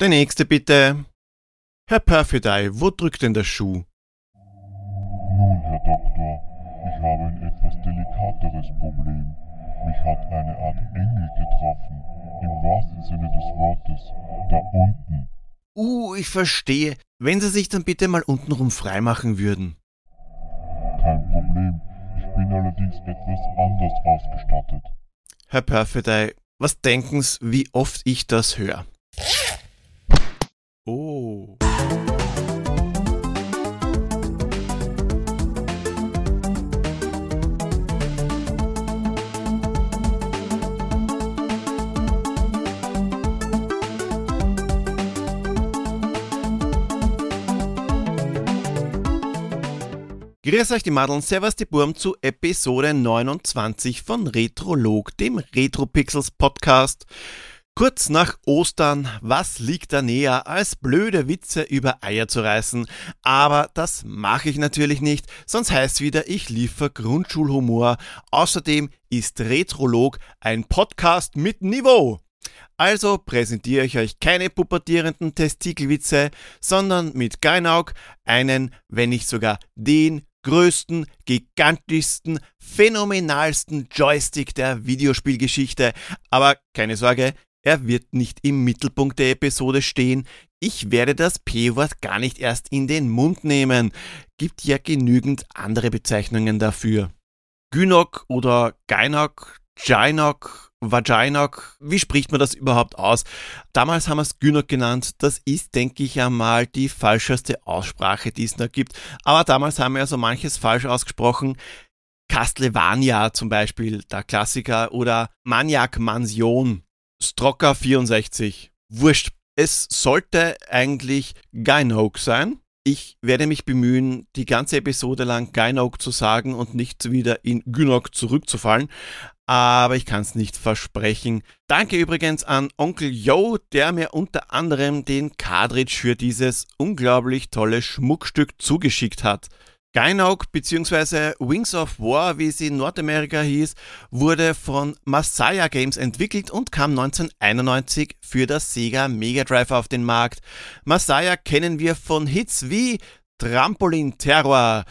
Der nächste bitte. Herr Perfidei, wo drückt denn der Schuh? Nun, Herr Doktor, ich habe ein etwas delikateres Problem. Mich hat eine Art Engel getroffen, im wahrsten Sinne des Wortes, da unten. Uh, ich verstehe. Wenn Sie sich dann bitte mal untenrum freimachen würden. Kein Problem, ich bin allerdings etwas anders ausgestattet. Herr Perfidei, was denken Sie, wie oft ich das höre? Oh. Grüß euch die Madeln, Servus die Burm zu Episode 29 von Retrolog, dem Retropixels Podcast. Kurz nach Ostern, was liegt da näher, als blöde Witze über Eier zu reißen? Aber das mache ich natürlich nicht, sonst heißt wieder, ich liefer Grundschulhumor. Außerdem ist Retrolog ein Podcast mit Niveau. Also präsentiere ich euch keine pubertierenden Testikelwitze, sondern mit Geinaug einen, wenn nicht sogar den größten, gigantischsten, phänomenalsten Joystick der Videospielgeschichte. Aber keine Sorge, er wird nicht im Mittelpunkt der Episode stehen. Ich werde das P-Wort gar nicht erst in den Mund nehmen. Gibt ja genügend andere Bezeichnungen dafür. Gynok oder Gynok, Gynok, Vaginok, wie spricht man das überhaupt aus? Damals haben wir es Gynok genannt. Das ist, denke ich einmal, die falscheste Aussprache, die es da gibt. Aber damals haben wir ja so manches falsch ausgesprochen. Castlevania zum Beispiel, der Klassiker, oder Maniac Mansion, Strocker 64. Wurscht. Es sollte eigentlich Gynoke sein. Ich werde mich bemühen, die ganze Episode lang Gynoke zu sagen und nicht wieder in Gynok zurückzufallen aber ich kann es nicht versprechen. Danke übrigens an Onkel Joe, der mir unter anderem den Cartridge für dieses unglaublich tolle Schmuckstück zugeschickt hat. Gynauk bzw. Wings of War, wie sie in Nordamerika hieß, wurde von Masaya Games entwickelt und kam 1991 für das Sega Mega Drive auf den Markt. Masaya kennen wir von Hits wie Trampolin Terror,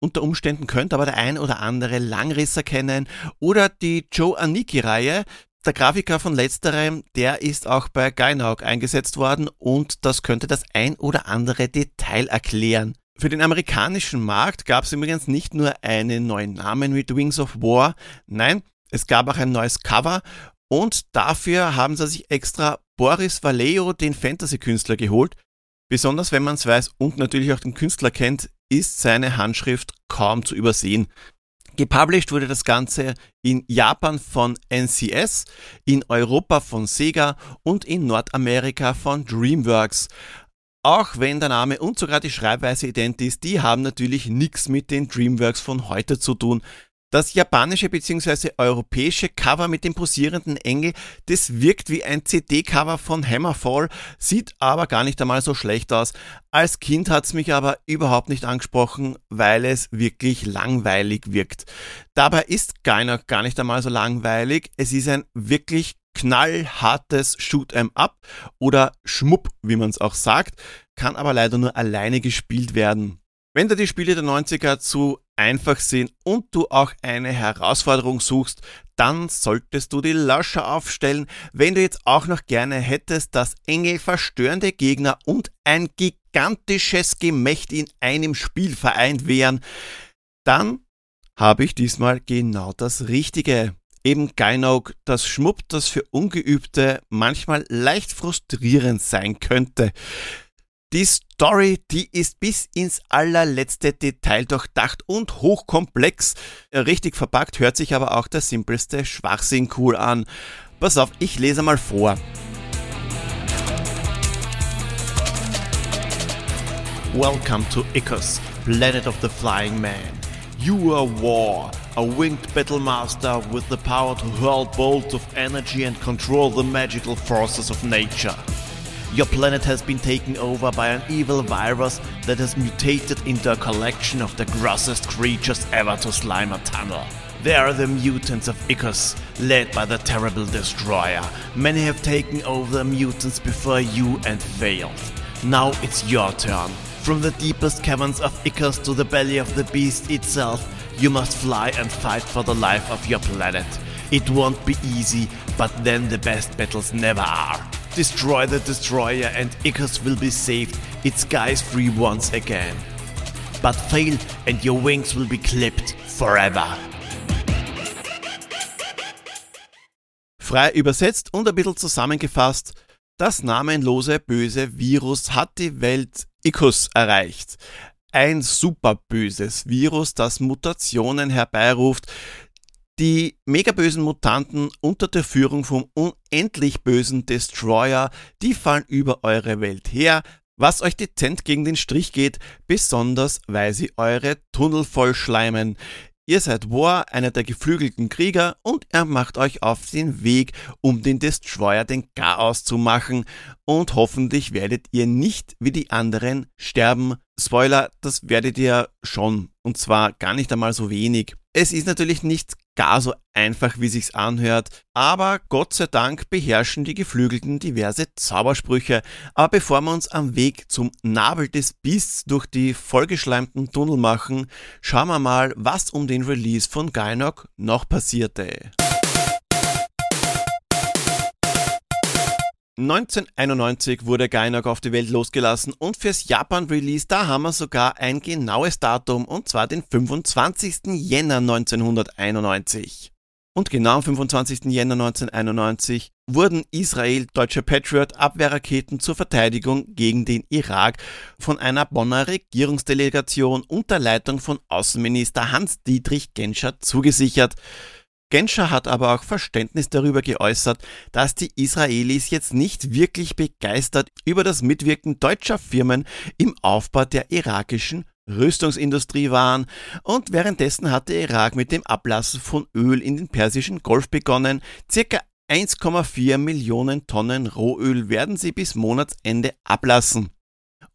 unter Umständen könnte aber der ein oder andere Langrisser kennen oder die Joe Aniki-Reihe. Der Grafiker von letzterem, der ist auch bei Gynaug eingesetzt worden und das könnte das ein oder andere Detail erklären. Für den amerikanischen Markt gab es übrigens nicht nur einen neuen Namen mit Wings of War, nein, es gab auch ein neues Cover und dafür haben sie sich extra Boris Vallejo, den Fantasy-Künstler, geholt. Besonders wenn man es weiß und natürlich auch den Künstler kennt, ist seine Handschrift kaum zu übersehen. Gepublished wurde das Ganze in Japan von NCS, in Europa von Sega und in Nordamerika von DreamWorks. Auch wenn der Name und sogar die Schreibweise ident ist, die haben natürlich nichts mit den DreamWorks von heute zu tun. Das japanische bzw. europäische Cover mit dem posierenden Engel, das wirkt wie ein CD-Cover von Hammerfall, sieht aber gar nicht einmal so schlecht aus. Als Kind hat es mich aber überhaupt nicht angesprochen, weil es wirklich langweilig wirkt. Dabei ist keiner gar nicht einmal so langweilig. Es ist ein wirklich knallhartes Shoot 'em Up oder Schmupp, wie man es auch sagt, kann aber leider nur alleine gespielt werden. Wenn du die Spiele der 90er zu einfach sind und du auch eine Herausforderung suchst, dann solltest du die Lauscher aufstellen. Wenn du jetzt auch noch gerne hättest, dass Engel verstörende Gegner und ein gigantisches Gemächt in einem Spiel vereint wären, dann habe ich diesmal genau das Richtige. Eben Geinaug, das Schmupp, das für Ungeübte manchmal leicht frustrierend sein könnte. Die Story, die ist bis ins allerletzte Detail durchdacht und hochkomplex. Richtig verpackt hört sich aber auch der simpelste Schwachsinn cool an. Pass auf, ich lese mal vor. Welcome to Icarus, planet of the flying man. You are war, a winged battle master with the power to hurl bolts of energy and control the magical forces of nature. Your planet has been taken over by an evil virus that has mutated into a collection of the grossest creatures ever to slime a tunnel. They are the mutants of Icarus, led by the terrible destroyer. Many have taken over the mutants before you and failed. Now it's your turn. From the deepest caverns of Icarus to the belly of the beast itself, you must fly and fight for the life of your planet. It won't be easy, but then the best battles never are. Destroy the destroyer and Icarus will be saved, its skies free once again. But fail and your wings will be clipped forever. Frei übersetzt und ein bisschen zusammengefasst, das namenlose böse Virus hat die Welt Ikus erreicht. Ein superböses Virus, das Mutationen herbeiruft, die megabösen Mutanten unter der Führung vom unendlich bösen Destroyer, die fallen über eure Welt her, was euch dezent gegen den Strich geht, besonders weil sie eure Tunnel vollschleimen. Ihr seid War, einer der geflügelten Krieger, und er macht euch auf den Weg, um den Destroyer den Chaos zu machen. Und hoffentlich werdet ihr nicht wie die anderen sterben. Spoiler, das werdet ihr schon. Und zwar gar nicht einmal so wenig. Es ist natürlich nicht gar so einfach, wie sich's anhört, aber Gott sei Dank beherrschen die Geflügelten diverse Zaubersprüche. Aber bevor wir uns am Weg zum Nabel des Bists durch die vollgeschleimten Tunnel machen, schauen wir mal, was um den Release von Gynok noch passierte. 1991 wurde Gainak auf die Welt losgelassen und fürs Japan-Release, da haben wir sogar ein genaues Datum und zwar den 25. Jänner 1991. Und genau am 25. Jänner 1991 wurden Israel deutsche Patriot-Abwehrraketen zur Verteidigung gegen den Irak von einer Bonner Regierungsdelegation unter Leitung von Außenminister Hans-Dietrich Genscher zugesichert. Genscher hat aber auch Verständnis darüber geäußert, dass die Israelis jetzt nicht wirklich begeistert über das Mitwirken deutscher Firmen im Aufbau der irakischen Rüstungsindustrie waren und währenddessen hat der Irak mit dem Ablassen von Öl in den persischen Golf begonnen. Circa 1,4 Millionen Tonnen Rohöl werden sie bis Monatsende ablassen.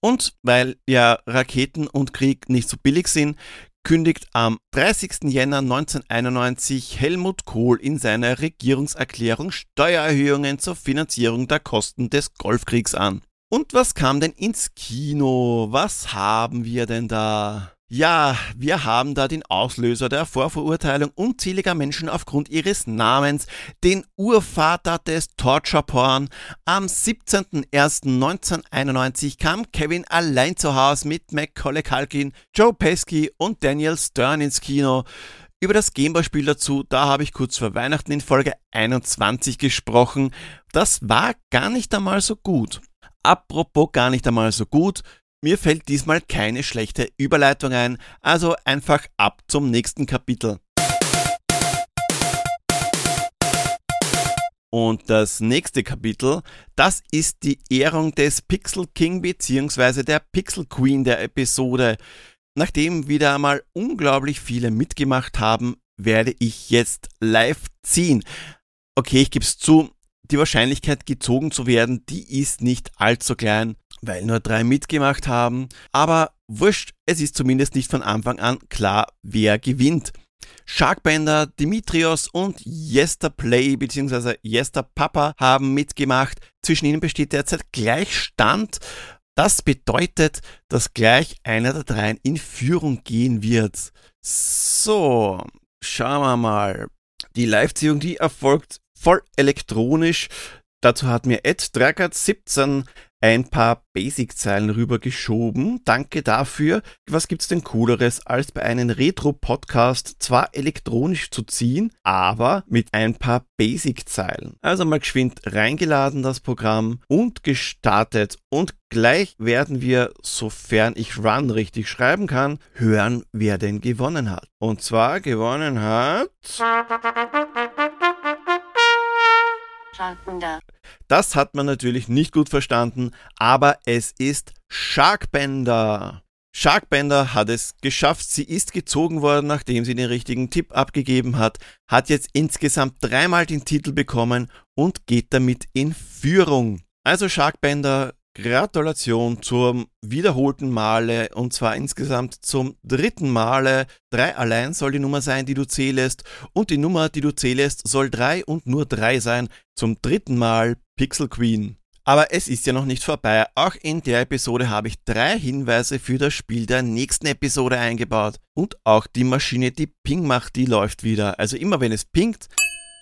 Und weil ja Raketen und Krieg nicht so billig sind, kündigt am 30. Jänner 1991 Helmut Kohl in seiner Regierungserklärung Steuererhöhungen zur Finanzierung der Kosten des Golfkriegs an. Und was kam denn ins Kino? Was haben wir denn da? Ja, wir haben da den Auslöser der Vorverurteilung unzähliger Menschen aufgrund ihres Namens, den Urvater des Torture Porn. Am 17.01.1991 kam Kevin allein zu Hause mit Macaulay Culkin, Joe Pesky und Daniel Stern ins Kino. Über das Gameboy-Spiel dazu, da habe ich kurz vor Weihnachten in Folge 21 gesprochen. Das war gar nicht einmal so gut. Apropos gar nicht einmal so gut, mir fällt diesmal keine schlechte Überleitung ein, also einfach ab zum nächsten Kapitel. Und das nächste Kapitel, das ist die Ehrung des Pixel King bzw. der Pixel Queen der Episode. Nachdem wieder einmal unglaublich viele mitgemacht haben, werde ich jetzt live ziehen. Okay, ich gebe es zu, die Wahrscheinlichkeit gezogen zu werden, die ist nicht allzu klein weil nur drei mitgemacht haben. Aber wurscht, es ist zumindest nicht von Anfang an klar, wer gewinnt. Sharkbender, Dimitrios und Yester Play bzw. Yester Papa haben mitgemacht. Zwischen ihnen besteht derzeit Gleichstand. Das bedeutet, dass gleich einer der dreien in Führung gehen wird. So, schauen wir mal. Die Live-Ziehung, die erfolgt voll elektronisch. Dazu hat mir Ed Dragert 17 ein paar Basic-Zeilen rübergeschoben. Danke dafür. Was gibt's denn cooleres, als bei einem Retro-Podcast zwar elektronisch zu ziehen, aber mit ein paar Basic-Zeilen. Also mal geschwind reingeladen das Programm und gestartet. Und gleich werden wir, sofern ich Run richtig schreiben kann, hören, wer denn gewonnen hat. Und zwar gewonnen hat... Sharkbender. Das hat man natürlich nicht gut verstanden, aber es ist Sharkbender. Sharkbender hat es geschafft. Sie ist gezogen worden, nachdem sie den richtigen Tipp abgegeben hat, hat jetzt insgesamt dreimal den Titel bekommen und geht damit in Führung. Also Sharkbender, Gratulation zum wiederholten Male und zwar insgesamt zum dritten Male. Drei allein soll die Nummer sein, die du zählst und die Nummer, die du zählst, soll drei und nur drei sein. Zum dritten Mal Pixel Queen. Aber es ist ja noch nicht vorbei. Auch in der Episode habe ich drei Hinweise für das Spiel der nächsten Episode eingebaut. Und auch die Maschine, die Ping macht, die läuft wieder. Also immer wenn es pingt,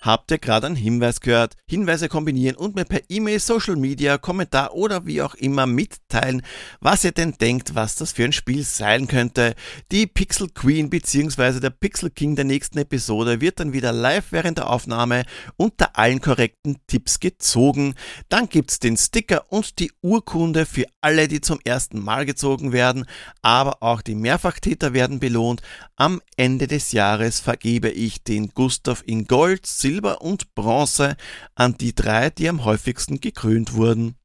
Habt ihr gerade einen Hinweis gehört? Hinweise kombinieren und mir per E-Mail, Social Media, Kommentar oder wie auch immer mitteilen, was ihr denn denkt, was das für ein Spiel sein könnte. Die Pixel Queen bzw. der Pixel King der nächsten Episode wird dann wieder live während der Aufnahme unter allen korrekten Tipps gezogen. Dann gibt's den Sticker und die Urkunde für alle, die zum ersten Mal gezogen werden, aber auch die Mehrfachtäter werden belohnt. Am Ende des Jahres vergebe ich den Gustav in Gold, Silber und Bronze an die drei, die am häufigsten gekrönt wurden.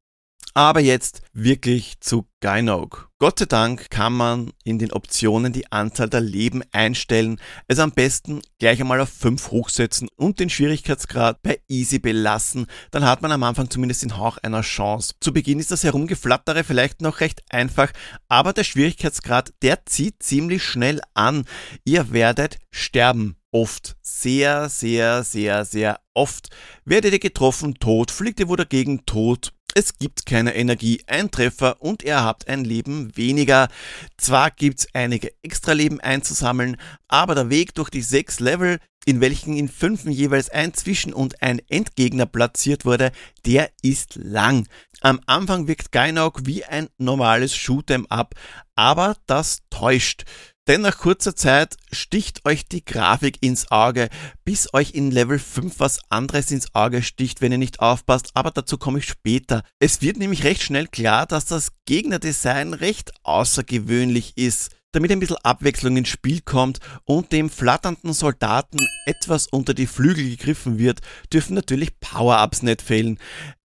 Aber jetzt wirklich zu Gynog. Gott sei Dank kann man in den Optionen die Anzahl der Leben einstellen, es am besten gleich einmal auf 5 hochsetzen und den Schwierigkeitsgrad bei Easy belassen, dann hat man am Anfang zumindest den Hauch einer Chance. Zu Beginn ist das Herumgeflattere vielleicht noch recht einfach, aber der Schwierigkeitsgrad, der zieht ziemlich schnell an. Ihr werdet sterben oft, sehr, sehr, sehr, sehr oft. Werdet ihr getroffen, tot, fliegt ihr wo dagegen, tot. Es gibt keine Energie, ein Treffer und ihr habt ein Leben weniger. Zwar gibt's einige Extra-Leben einzusammeln, aber der Weg durch die sechs Level, in welchen in fünf jeweils ein Zwischen- und ein Endgegner platziert wurde, der ist lang. Am Anfang wirkt Gainauk wie ein normales Shoot'em up, aber das täuscht. Denn nach kurzer Zeit sticht euch die Grafik ins Auge, bis euch in Level 5 was anderes ins Auge sticht, wenn ihr nicht aufpasst, aber dazu komme ich später. Es wird nämlich recht schnell klar, dass das Gegnerdesign recht außergewöhnlich ist. Damit ein bisschen Abwechslung ins Spiel kommt und dem flatternden Soldaten etwas unter die Flügel gegriffen wird, dürfen natürlich Power-Ups nicht fehlen.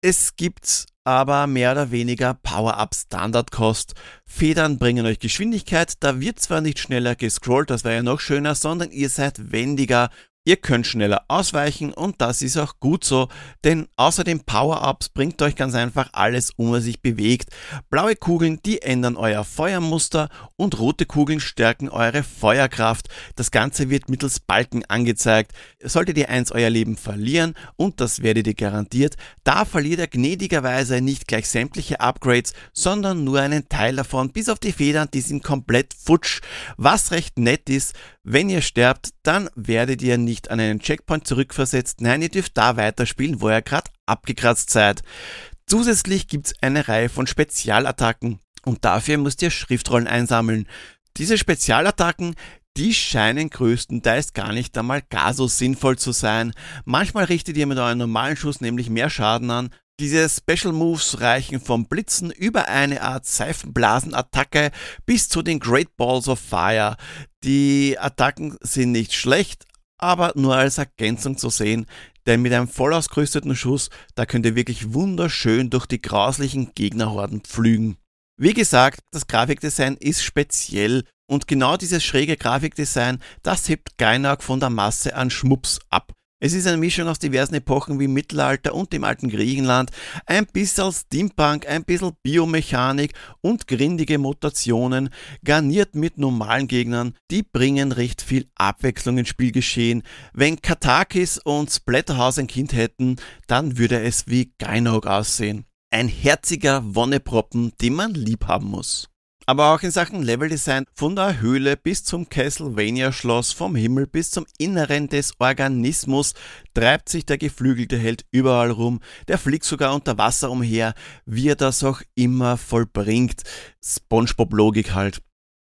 Es gibt aber mehr oder weniger Power-Up Standard-Kost. Federn bringen euch Geschwindigkeit, da wird zwar nicht schneller gescrollt, das wäre ja noch schöner, sondern ihr seid wendiger Ihr könnt schneller ausweichen und das ist auch gut so, denn außer den Power-Ups bringt euch ganz einfach alles um, was sich bewegt. Blaue Kugeln, die ändern euer Feuermuster und rote Kugeln stärken eure Feuerkraft. Das Ganze wird mittels Balken angezeigt. Solltet ihr eins euer Leben verlieren, und das werdet ihr garantiert, da verliert ihr gnädigerweise nicht gleich sämtliche Upgrades, sondern nur einen Teil davon, bis auf die Federn, die sind komplett futsch. Was recht nett ist, wenn ihr sterbt, dann werdet ihr nicht nicht an einen Checkpoint zurückversetzt. Nein, ihr dürft da weiterspielen, wo ihr gerade abgekratzt seid. Zusätzlich gibt es eine Reihe von Spezialattacken und dafür müsst ihr Schriftrollen einsammeln. Diese Spezialattacken, die scheinen größtenteils gar nicht einmal gar so sinnvoll zu sein. Manchmal richtet ihr mit eurem normalen Schuss nämlich mehr Schaden an. Diese Special Moves reichen vom Blitzen über eine Art Seifenblasenattacke bis zu den Great Balls of Fire. Die Attacken sind nicht schlecht, aber nur als Ergänzung zu sehen, denn mit einem voll ausgerüsteten Schuss, da könnt ihr wirklich wunderschön durch die grauslichen Gegnerhorden pflügen. Wie gesagt, das Grafikdesign ist speziell und genau dieses schräge Grafikdesign, das hebt Geinak von der Masse an Schmups ab. Es ist eine Mischung aus diversen Epochen wie Mittelalter und dem alten Griechenland, ein bisschen Steampunk, ein bisschen Biomechanik und grindige Mutationen, garniert mit normalen Gegnern, die bringen recht viel Abwechslung ins Spielgeschehen. Wenn Katakis und Splatterhouse ein Kind hätten, dann würde es wie Geinog aussehen. Ein herziger Wonneproppen, den man lieb haben muss. Aber auch in Sachen Leveldesign von der Höhle bis zum Castlevania-Schloss, vom Himmel bis zum Inneren des Organismus treibt sich der geflügelte Held überall rum, der fliegt sogar unter Wasser umher, wie er das auch immer vollbringt. Spongebob-Logik halt.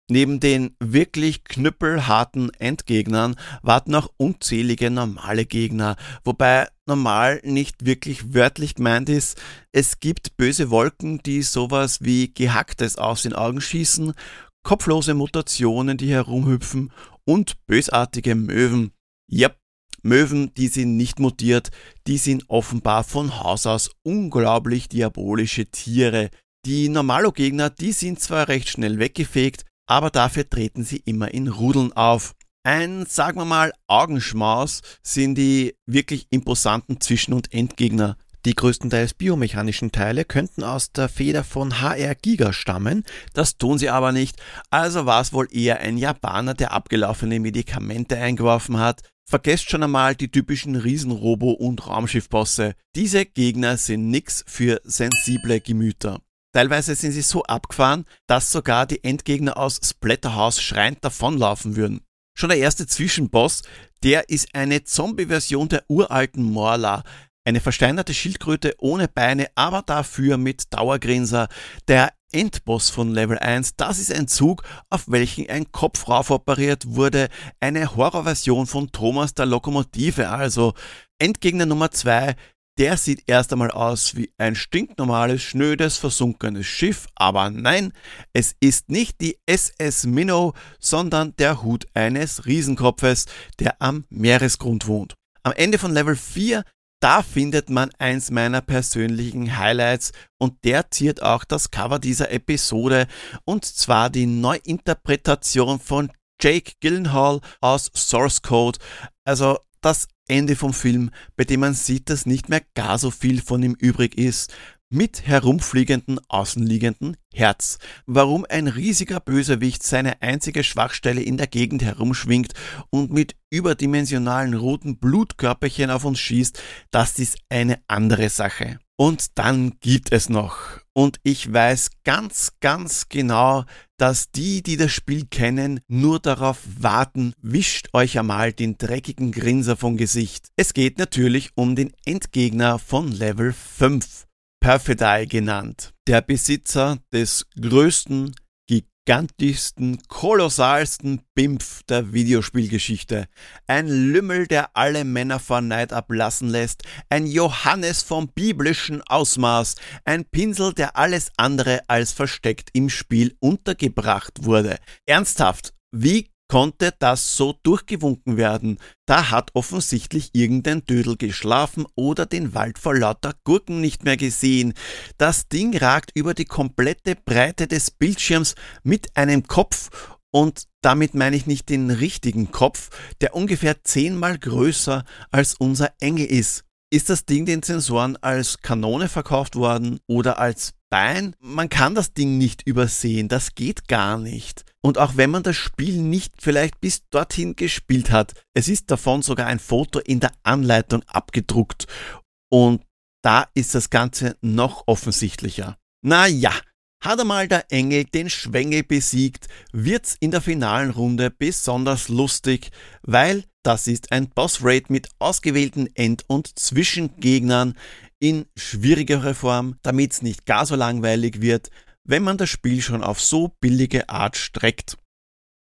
Neben den wirklich knüppelharten Endgegnern warten auch unzählige normale Gegner, wobei normal nicht wirklich wörtlich gemeint ist. Es gibt böse Wolken, die sowas wie gehacktes aus den Augen schießen, kopflose Mutationen, die herumhüpfen und bösartige Möwen. Yep, Möwen, die sind nicht mutiert, die sind offenbar von Haus aus unglaublich diabolische Tiere. Die Normalo-Gegner, die sind zwar recht schnell weggefegt, aber dafür treten sie immer in Rudeln auf. Ein, sagen wir mal, Augenschmaus sind die wirklich imposanten Zwischen- und Endgegner. Die größtenteils biomechanischen Teile könnten aus der Feder von HR Giga stammen, das tun sie aber nicht, also war es wohl eher ein Japaner, der abgelaufene Medikamente eingeworfen hat. Vergesst schon einmal die typischen Riesenrobo- und Raumschiffbosse. Diese Gegner sind nix für sensible Gemüter. Teilweise sind sie so abgefahren, dass sogar die Endgegner aus Splatterhouse schreiend davonlaufen würden. Schon der erste Zwischenboss, der ist eine Zombie-Version der uralten Morla, eine versteinerte Schildkröte ohne Beine, aber dafür mit Dauergrinser. Der Endboss von Level 1, das ist ein Zug, auf welchen ein Kopf raufoperiert wurde. Eine Horrorversion von Thomas der Lokomotive also. Endgegner Nummer 2, der sieht erst einmal aus wie ein stinknormales, schnödes, versunkenes Schiff, aber nein, es ist nicht die SS Minnow, sondern der Hut eines Riesenkopfes, der am Meeresgrund wohnt. Am Ende von Level 4 da findet man eins meiner persönlichen Highlights und der ziert auch das Cover dieser Episode und zwar die Neuinterpretation von Jake Gyllenhaal aus Source Code. Also das Ende vom Film, bei dem man sieht, dass nicht mehr gar so viel von ihm übrig ist mit herumfliegenden außenliegenden Herz. Warum ein riesiger Bösewicht seine einzige Schwachstelle in der Gegend herumschwingt und mit überdimensionalen roten Blutkörperchen auf uns schießt, das ist eine andere Sache. Und dann gibt es noch. Und ich weiß ganz, ganz genau, dass die, die das Spiel kennen, nur darauf warten, wischt euch einmal den dreckigen Grinser vom Gesicht. Es geht natürlich um den Endgegner von Level 5. Perfidei genannt, der Besitzer des größten, gigantischsten, kolossalsten Bimpf der Videospielgeschichte. Ein Lümmel, der alle Männer vor Neid ablassen lässt, ein Johannes vom biblischen Ausmaß, ein Pinsel, der alles andere als versteckt im Spiel untergebracht wurde. Ernsthaft, wie konnte das so durchgewunken werden. Da hat offensichtlich irgendein Dödel geschlafen oder den Wald vor lauter Gurken nicht mehr gesehen. Das Ding ragt über die komplette Breite des Bildschirms mit einem Kopf und damit meine ich nicht den richtigen Kopf, der ungefähr zehnmal größer als unser Engel ist. Ist das Ding den Sensoren als Kanone verkauft worden oder als Bein? Man kann das Ding nicht übersehen, das geht gar nicht. Und auch wenn man das Spiel nicht vielleicht bis dorthin gespielt hat, es ist davon sogar ein Foto in der Anleitung abgedruckt. Und da ist das Ganze noch offensichtlicher. Naja, hat einmal der Engel den Schwengel besiegt, wird's in der finalen Runde besonders lustig, weil das ist ein Boss-Raid mit ausgewählten End- und Zwischengegnern in schwierigerer Form, damit's nicht gar so langweilig wird, wenn man das Spiel schon auf so billige Art streckt.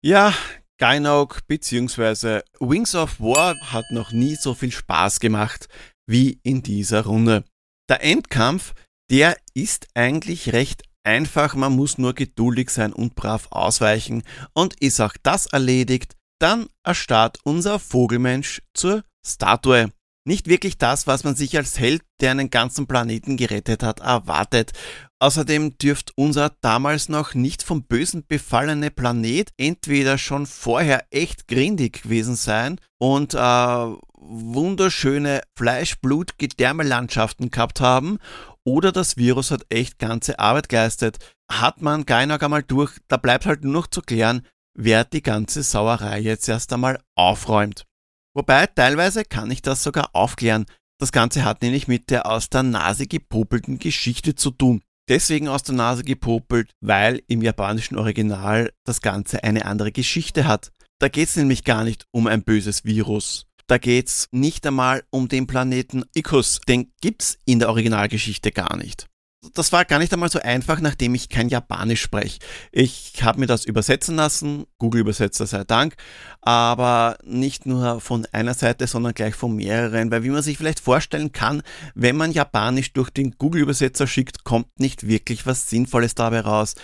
Ja, Gynoc bzw. Wings of War hat noch nie so viel Spaß gemacht wie in dieser Runde. Der Endkampf, der ist eigentlich recht einfach, man muss nur geduldig sein und brav ausweichen und ist auch das erledigt, dann erstarrt unser Vogelmensch zur Statue. Nicht wirklich das, was man sich als Held, der einen ganzen Planeten gerettet hat, erwartet. Außerdem dürfte unser damals noch nicht vom Bösen befallene Planet entweder schon vorher echt grindig gewesen sein und äh, wunderschöne Fleisch-Blut-Gedärmelandschaften gehabt haben oder das Virus hat echt ganze Arbeit geleistet. Hat man Geinog einmal durch, da bleibt halt nur noch zu klären, wer die ganze Sauerei jetzt erst einmal aufräumt. Wobei teilweise kann ich das sogar aufklären. Das Ganze hat nämlich mit der aus der Nase gepopelten Geschichte zu tun. Deswegen aus der Nase gepopelt, weil im japanischen Original das Ganze eine andere Geschichte hat. Da geht's nämlich gar nicht um ein böses Virus. Da geht's nicht einmal um den Planeten Ikus. Den gibt's in der Originalgeschichte gar nicht. Das war gar nicht einmal so einfach, nachdem ich kein Japanisch spreche. Ich habe mir das übersetzen lassen, Google-Übersetzer sei Dank, aber nicht nur von einer Seite, sondern gleich von mehreren, weil wie man sich vielleicht vorstellen kann, wenn man Japanisch durch den Google-Übersetzer schickt, kommt nicht wirklich was Sinnvolles dabei raus.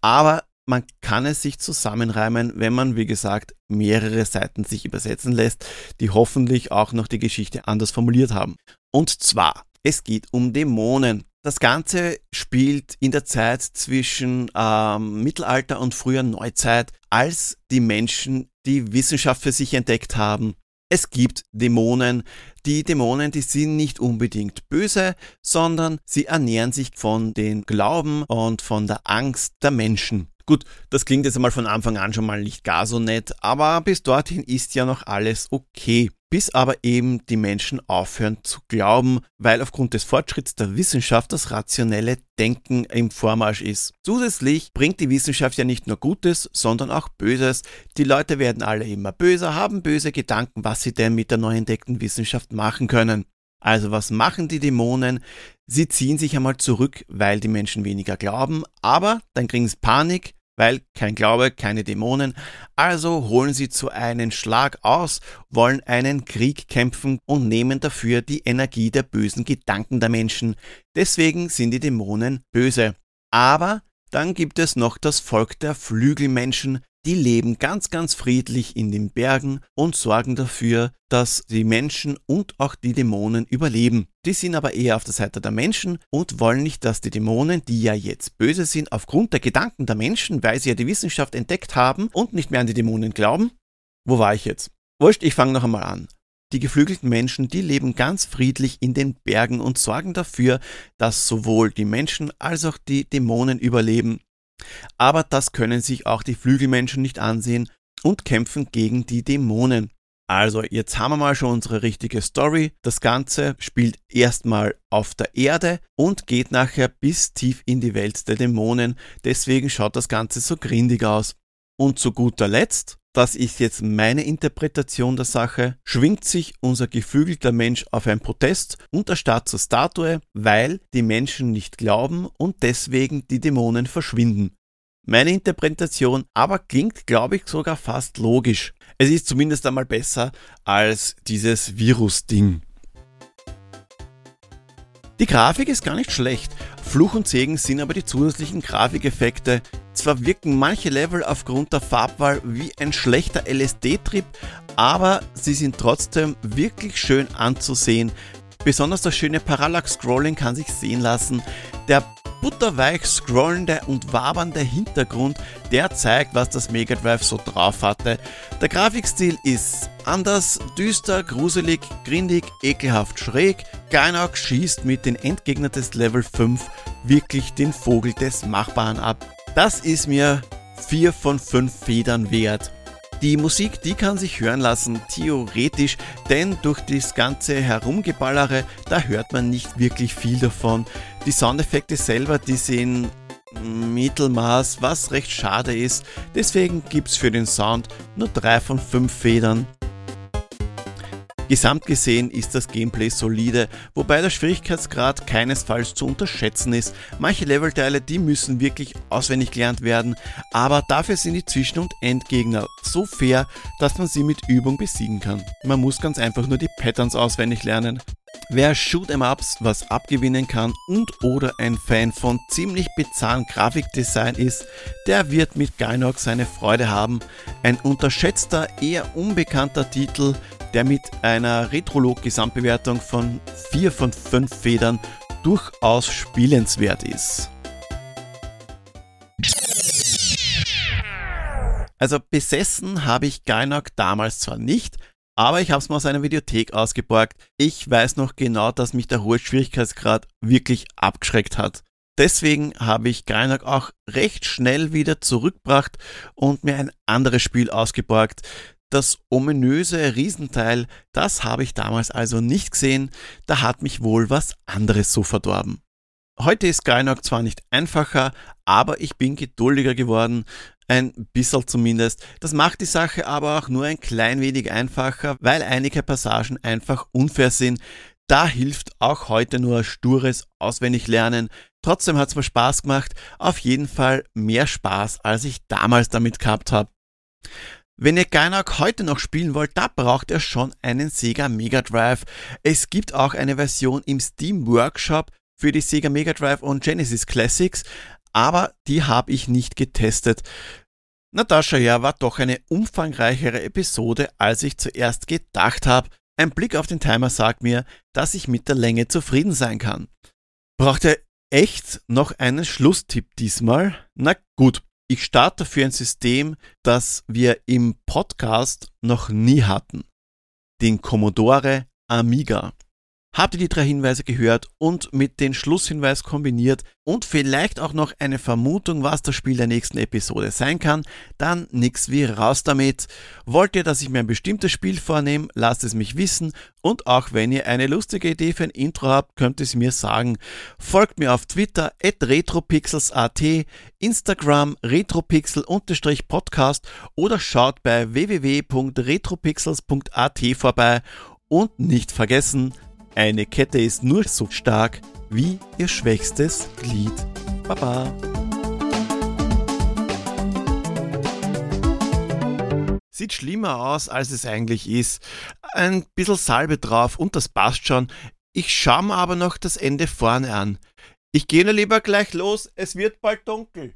Aber man kann es sich zusammenreimen, wenn man, wie gesagt, mehrere Seiten sich übersetzen lässt, die hoffentlich auch noch die Geschichte anders formuliert haben. Und zwar, es geht um Dämonen. Das Ganze spielt in der Zeit zwischen ähm, Mittelalter und früher Neuzeit, als die Menschen die Wissenschaft für sich entdeckt haben Es gibt Dämonen. Die Dämonen, die sind nicht unbedingt böse, sondern sie ernähren sich von den Glauben und von der Angst der Menschen. Gut, das klingt jetzt einmal von Anfang an schon mal nicht gar so nett, aber bis dorthin ist ja noch alles okay. Bis aber eben die Menschen aufhören zu glauben, weil aufgrund des Fortschritts der Wissenschaft das rationelle Denken im Vormarsch ist. Zusätzlich bringt die Wissenschaft ja nicht nur Gutes, sondern auch Böses. Die Leute werden alle immer böser, haben böse Gedanken, was sie denn mit der neu entdeckten Wissenschaft machen können. Also was machen die Dämonen? Sie ziehen sich einmal zurück, weil die Menschen weniger glauben, aber dann kriegen sie Panik, weil kein Glaube, keine Dämonen. Also holen sie zu einem Schlag aus, wollen einen Krieg kämpfen und nehmen dafür die Energie der bösen Gedanken der Menschen. Deswegen sind die Dämonen böse. Aber dann gibt es noch das Volk der Flügelmenschen, die leben ganz, ganz friedlich in den Bergen und sorgen dafür, dass die Menschen und auch die Dämonen überleben. Die sind aber eher auf der Seite der Menschen und wollen nicht, dass die Dämonen, die ja jetzt böse sind, aufgrund der Gedanken der Menschen, weil sie ja die Wissenschaft entdeckt haben und nicht mehr an die Dämonen glauben. Wo war ich jetzt? Wurscht, ich fange noch einmal an. Die geflügelten Menschen, die leben ganz friedlich in den Bergen und sorgen dafür, dass sowohl die Menschen als auch die Dämonen überleben. Aber das können sich auch die Flügelmenschen nicht ansehen und kämpfen gegen die Dämonen. Also, jetzt haben wir mal schon unsere richtige Story. Das Ganze spielt erstmal auf der Erde und geht nachher bis tief in die Welt der Dämonen. Deswegen schaut das Ganze so grindig aus. Und zu guter Letzt, das ist jetzt meine Interpretation der Sache, schwingt sich unser geflügelter Mensch auf ein Protest und erstarrt zur Statue, weil die Menschen nicht glauben und deswegen die Dämonen verschwinden. Meine Interpretation aber klingt, glaube ich, sogar fast logisch. Es ist zumindest einmal besser als dieses Virus-Ding. Die Grafik ist gar nicht schlecht. Fluch und Segen sind aber die zusätzlichen Grafikeffekte. Zwar wirken manche Level aufgrund der Farbwahl wie ein schlechter LSD-Trip, aber sie sind trotzdem wirklich schön anzusehen. Besonders das schöne Parallax-Scrolling kann sich sehen lassen. Der butterweich scrollende und wabernde Hintergrund, der zeigt, was das Mega Drive so drauf hatte. Der Grafikstil ist anders, düster, gruselig, grindig, ekelhaft schräg. Gainak schießt mit den Endgegner des Level 5 wirklich den Vogel des Machbaren ab. Das ist mir 4 von 5 Federn wert. Die Musik, die kann sich hören lassen, theoretisch, denn durch das ganze Herumgeballere, da hört man nicht wirklich viel davon. Die Soundeffekte selber, die sind Mittelmaß, was recht schade ist. Deswegen gibt es für den Sound nur 3 von 5 Federn. Gesamt gesehen ist das Gameplay solide, wobei der Schwierigkeitsgrad keinesfalls zu unterschätzen ist. Manche Levelteile, die müssen wirklich auswendig gelernt werden, aber dafür sind die Zwischen- und Endgegner so fair, dass man sie mit Übung besiegen kann. Man muss ganz einfach nur die Patterns auswendig lernen. Wer Shoot'em-Ups was abgewinnen kann und oder ein Fan von ziemlich bizarren Grafikdesign ist, der wird mit Gynox seine Freude haben. Ein unterschätzter, eher unbekannter Titel, der mit einer Retrolog-Gesamtbewertung von 4 von 5 Federn durchaus spielenswert ist. Also besessen habe ich Gainak damals zwar nicht, aber ich habe es mal aus einer Videothek ausgeborgt. Ich weiß noch genau, dass mich der hohe Schwierigkeitsgrad wirklich abgeschreckt hat. Deswegen habe ich Gainak auch recht schnell wieder zurückgebracht und mir ein anderes Spiel ausgeborgt, das ominöse Riesenteil, das habe ich damals also nicht gesehen, da hat mich wohl was anderes so verdorben. Heute ist Skynock zwar nicht einfacher, aber ich bin geduldiger geworden, ein bisschen zumindest. Das macht die Sache aber auch nur ein klein wenig einfacher, weil einige Passagen einfach unfair sind. Da hilft auch heute nur stures Auswendiglernen. Trotzdem hat es mir Spaß gemacht, auf jeden Fall mehr Spaß, als ich damals damit gehabt habe. Wenn ihr Gainak heute noch spielen wollt, da braucht ihr schon einen Sega Mega Drive. Es gibt auch eine Version im Steam Workshop für die Sega Mega Drive und Genesis Classics, aber die habe ich nicht getestet. Natascha, ja, war doch eine umfangreichere Episode, als ich zuerst gedacht habe. Ein Blick auf den Timer sagt mir, dass ich mit der Länge zufrieden sein kann. Braucht ihr echt noch einen Schlusstipp diesmal? Na gut, ich starte für ein System, das wir im Podcast noch nie hatten. den Commodore Amiga. Habt ihr die drei Hinweise gehört und mit dem Schlusshinweis kombiniert und vielleicht auch noch eine Vermutung, was das Spiel der nächsten Episode sein kann, dann nix wie raus damit. Wollt ihr, dass ich mir ein bestimmtes Spiel vornehme, lasst es mich wissen und auch wenn ihr eine lustige Idee für ein Intro habt, könnt ihr es mir sagen. Folgt mir auf Twitter at retropixels.at, Instagram retropixel-podcast oder schaut bei www.retropixels.at vorbei und nicht vergessen, eine Kette ist nur so stark wie ihr schwächstes Glied. Baba. Sieht schlimmer aus, als es eigentlich ist. Ein bisschen Salbe drauf und das passt schon. Ich schaue mir aber noch das Ende vorne an. Ich gehe nur lieber gleich los, es wird bald dunkel.